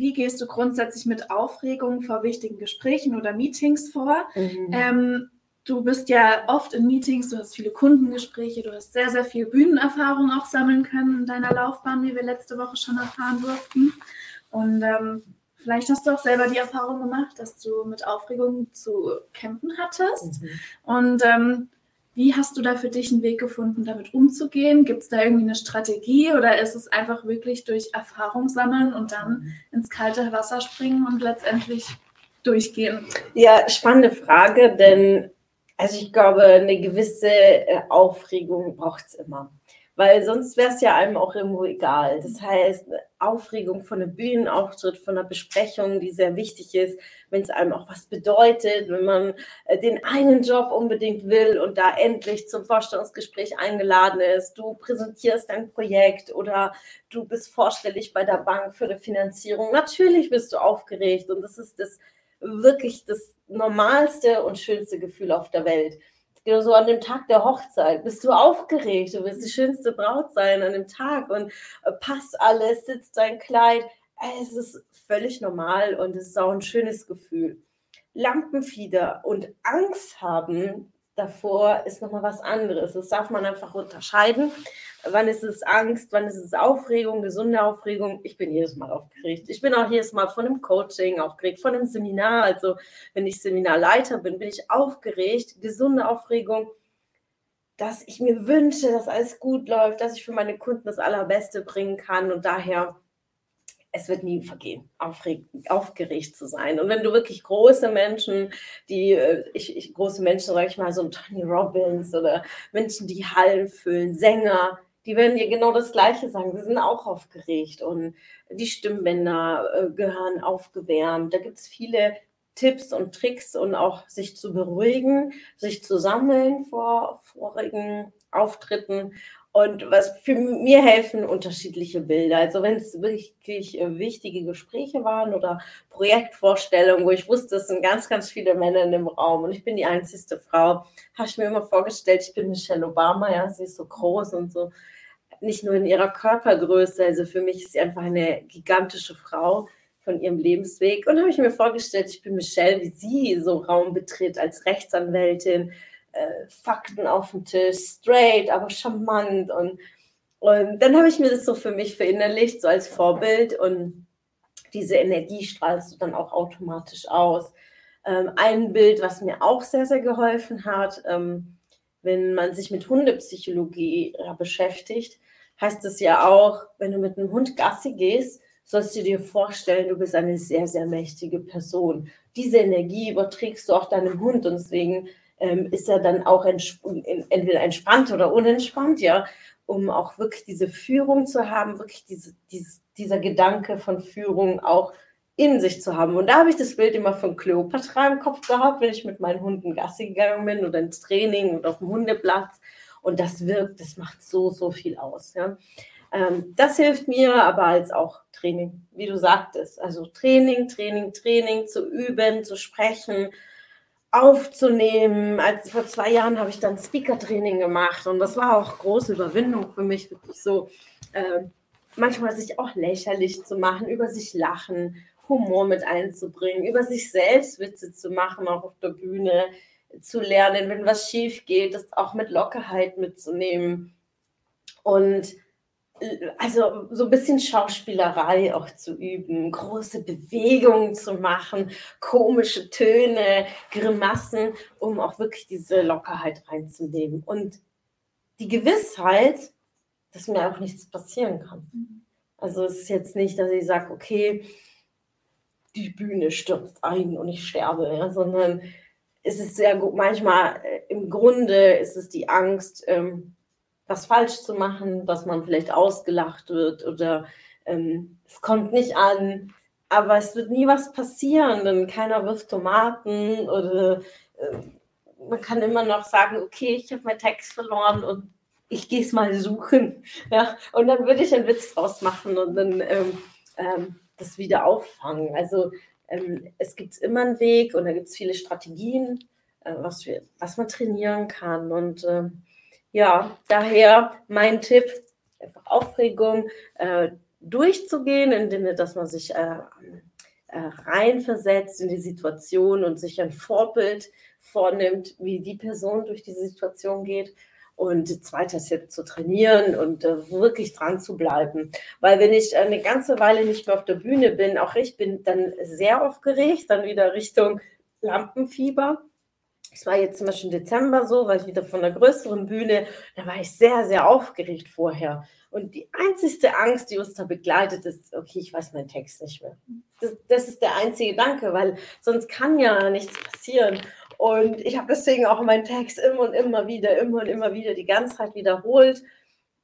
Wie gehst du grundsätzlich mit Aufregung vor wichtigen Gesprächen oder Meetings vor? Mhm. Ähm, du bist ja oft in Meetings, du hast viele Kundengespräche, du hast sehr, sehr viel Bühnenerfahrung auch sammeln können in deiner Laufbahn, wie wir letzte Woche schon erfahren durften. Und ähm, vielleicht hast du auch selber die Erfahrung gemacht, dass du mit Aufregung zu kämpfen hattest. Mhm. Und ähm, wie hast du da für dich einen Weg gefunden, damit umzugehen? Gibt es da irgendwie eine Strategie oder ist es einfach wirklich durch Erfahrung sammeln und dann ins kalte Wasser springen und letztendlich durchgehen? Ja, spannende Frage, denn also ich glaube, eine gewisse äh, Aufregung braucht es immer weil sonst wäre es ja einem auch irgendwo egal. Das heißt, Aufregung von einem Bühnenauftritt, von einer Besprechung, die sehr wichtig ist, wenn es einem auch was bedeutet, wenn man äh, den einen Job unbedingt will und da endlich zum Vorstellungsgespräch eingeladen ist, du präsentierst dein Projekt oder du bist vorstellig bei der Bank für eine Finanzierung. Natürlich bist du aufgeregt und das ist das wirklich das normalste und schönste Gefühl auf der Welt so an dem Tag der Hochzeit bist du aufgeregt, du wirst die schönste Braut sein an dem Tag und äh, passt alles, sitzt dein Kleid. Es ist völlig normal und es ist auch ein schönes Gefühl. Lampenfieder und Angst haben davor ist nochmal was anderes. Das darf man einfach unterscheiden. Wann ist es Angst, wann ist es Aufregung, gesunde Aufregung? Ich bin jedes Mal aufgeregt. Ich bin auch jedes Mal von einem Coaching aufgeregt, von einem Seminar. Also wenn ich Seminarleiter bin, bin ich aufgeregt. Gesunde Aufregung, dass ich mir wünsche, dass alles gut läuft, dass ich für meine Kunden das Allerbeste bringen kann. Und daher es wird nie vergehen, aufgeregt zu sein. Und wenn du wirklich große Menschen, die, äh, ich, ich große Menschen, sage ich mal, so ein Tony Robbins oder Menschen, die Hallen füllen, Sänger, die werden dir genau das Gleiche sagen. Sie sind auch aufgeregt und die Stimmbänder äh, gehören aufgewärmt. Da gibt es viele Tipps und Tricks und auch sich zu beruhigen, sich zu sammeln vor vorigen Auftritten und was für mir helfen, unterschiedliche Bilder. Also wenn es wirklich äh, wichtige Gespräche waren oder Projektvorstellungen, wo ich wusste, es sind ganz, ganz viele Männer in dem Raum und ich bin die einzigste Frau, habe ich mir immer vorgestellt, ich bin Michelle Obama, ja, sie ist so groß und so, nicht nur in ihrer Körpergröße, also für mich ist sie einfach eine gigantische Frau von ihrem Lebensweg und habe ich mir vorgestellt, ich bin Michelle, wie sie so Raum betritt als Rechtsanwältin, äh, Fakten auf dem Tisch, straight, aber charmant. Und, und dann habe ich mir das so für mich verinnerlicht, so als Vorbild. Und diese Energie strahlst du dann auch automatisch aus. Ähm, ein Bild, was mir auch sehr, sehr geholfen hat, ähm, wenn man sich mit Hundepsychologie äh, beschäftigt, heißt es ja auch, wenn du mit einem Hund Gassi gehst, sollst du dir vorstellen, du bist eine sehr, sehr mächtige Person. Diese Energie überträgst du auch deinem Hund und deswegen ähm, ist er dann auch entweder entspannt oder unentspannt, ja, um auch wirklich diese Führung zu haben, wirklich diese, diese, dieser Gedanke von Führung auch in sich zu haben. Und da habe ich das Bild immer von Cleopatra im Kopf gehabt, wenn ich mit meinen Hunden Gassi gegangen bin oder ins Training oder auf dem Hundeplatz. Und das wirkt, das macht so, so viel aus. Ja. Ähm, das hilft mir aber als auch Training, wie du sagtest. Also Training, Training, Training, zu üben, zu sprechen, aufzunehmen. Als vor zwei Jahren habe ich dann Speaker-Training gemacht und das war auch große Überwindung für mich, wirklich so äh, manchmal sich auch lächerlich zu machen, über sich lachen, Humor mit einzubringen, über sich selbst Witze zu machen, auch auf der Bühne zu lernen, wenn was schief geht, das auch mit Lockerheit mitzunehmen und also so ein bisschen Schauspielerei auch zu üben, große Bewegungen zu machen, komische Töne, Grimassen, um auch wirklich diese Lockerheit reinzunehmen. Und die Gewissheit, dass mir auch nichts passieren kann. Mhm. Also es ist jetzt nicht, dass ich sage, okay, die Bühne stürzt ein und ich sterbe, ja, sondern es ist sehr gut, manchmal äh, im Grunde ist es die Angst, ähm, was falsch zu machen, dass man vielleicht ausgelacht wird oder ähm, es kommt nicht an. aber es wird nie was passieren, denn keiner wirft Tomaten oder äh, man kann immer noch sagen, okay, ich habe meinen Text verloren und ich gehe es mal suchen. Ja? Und dann würde ich einen Witz draus machen und dann ähm, ähm, das wieder auffangen. Also ähm, es gibt immer einen Weg und da gibt es viele Strategien, äh, was, wir, was man trainieren kann. Und ähm, ja, daher mein Tipp, einfach Aufregung äh, durchzugehen, indem dass man sich äh, äh, reinversetzt in die Situation und sich ein Vorbild vornimmt, wie die Person durch diese Situation geht. Und zweiter Tipp zu trainieren und äh, wirklich dran zu bleiben. Weil wenn ich eine ganze Weile nicht mehr auf der Bühne bin, auch ich bin dann sehr aufgeregt, dann wieder Richtung Lampenfieber. Es war jetzt zum Beispiel im Dezember so, weil ich wieder von einer größeren Bühne, da war ich sehr, sehr aufgeregt vorher. Und die einzigste Angst, die uns da begleitet, ist, okay, ich weiß meinen Text nicht mehr. Das, das ist der einzige Gedanke, weil sonst kann ja nichts passieren. Und ich habe deswegen auch meinen Text immer und immer wieder, immer und immer wieder die ganze Zeit wiederholt.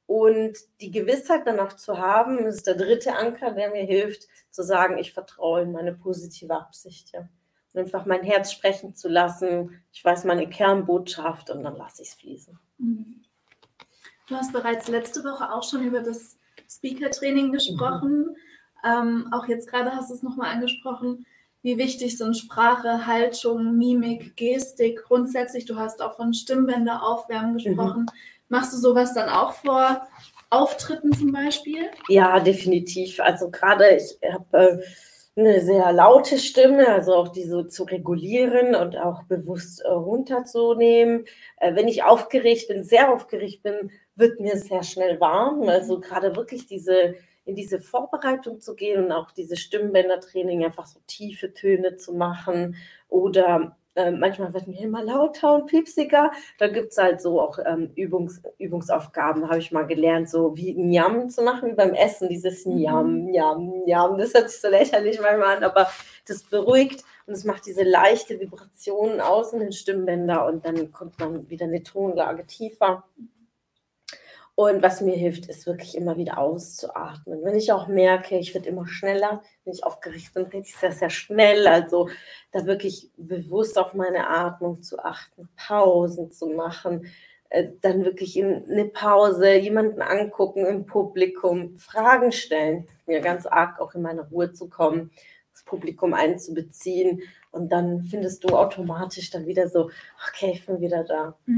Und die Gewissheit danach zu haben, ist der dritte Anker, der mir hilft, zu sagen, ich vertraue in meine positive Absicht. Ja. Einfach mein Herz sprechen zu lassen. Ich weiß meine Kernbotschaft und dann lasse ich es fließen. Mhm. Du hast bereits letzte Woche auch schon über das Speaker-Training gesprochen. Mhm. Ähm, auch jetzt gerade hast du es nochmal angesprochen, wie wichtig sind Sprache, Haltung, Mimik, Gestik grundsätzlich. Du hast auch von Stimmbänder aufwärmen mhm. gesprochen. Mhm. Machst du sowas dann auch vor Auftritten zum Beispiel? Ja, definitiv. Also gerade ich habe äh, eine sehr laute Stimme, also auch die so zu regulieren und auch bewusst äh, runterzunehmen. Äh, wenn ich aufgeregt bin, sehr aufgeregt bin, wird mir sehr schnell warm. Also gerade wirklich diese in diese Vorbereitung zu gehen und auch diese Stimmbändertraining einfach so tiefe Töne zu machen oder äh, manchmal wird mir immer lauter und piepsiger. Da gibt es halt so auch ähm, Übungs, Übungsaufgaben, habe ich mal gelernt, so wie Njam zu machen, wie beim Essen, dieses Njam, mhm. Njam, Njam. Das hört sich so lächerlich manchmal an, aber das beruhigt und es macht diese leichte Vibration aus in den Stimmbänder und dann kommt man wieder eine Tonlage tiefer. Und was mir hilft, ist wirklich immer wieder auszuatmen. Wenn ich auch merke, ich werde immer schneller, wenn ich aufgeregt bin, rede ich sehr, sehr schnell. Also da wirklich bewusst auf meine Atmung zu achten, Pausen zu machen, äh, dann wirklich in eine Pause jemanden angucken im Publikum, Fragen stellen, mir ganz arg auch in meine Ruhe zu kommen, das Publikum einzubeziehen und dann findest du automatisch dann wieder so, okay, ich bin wieder da. Mhm.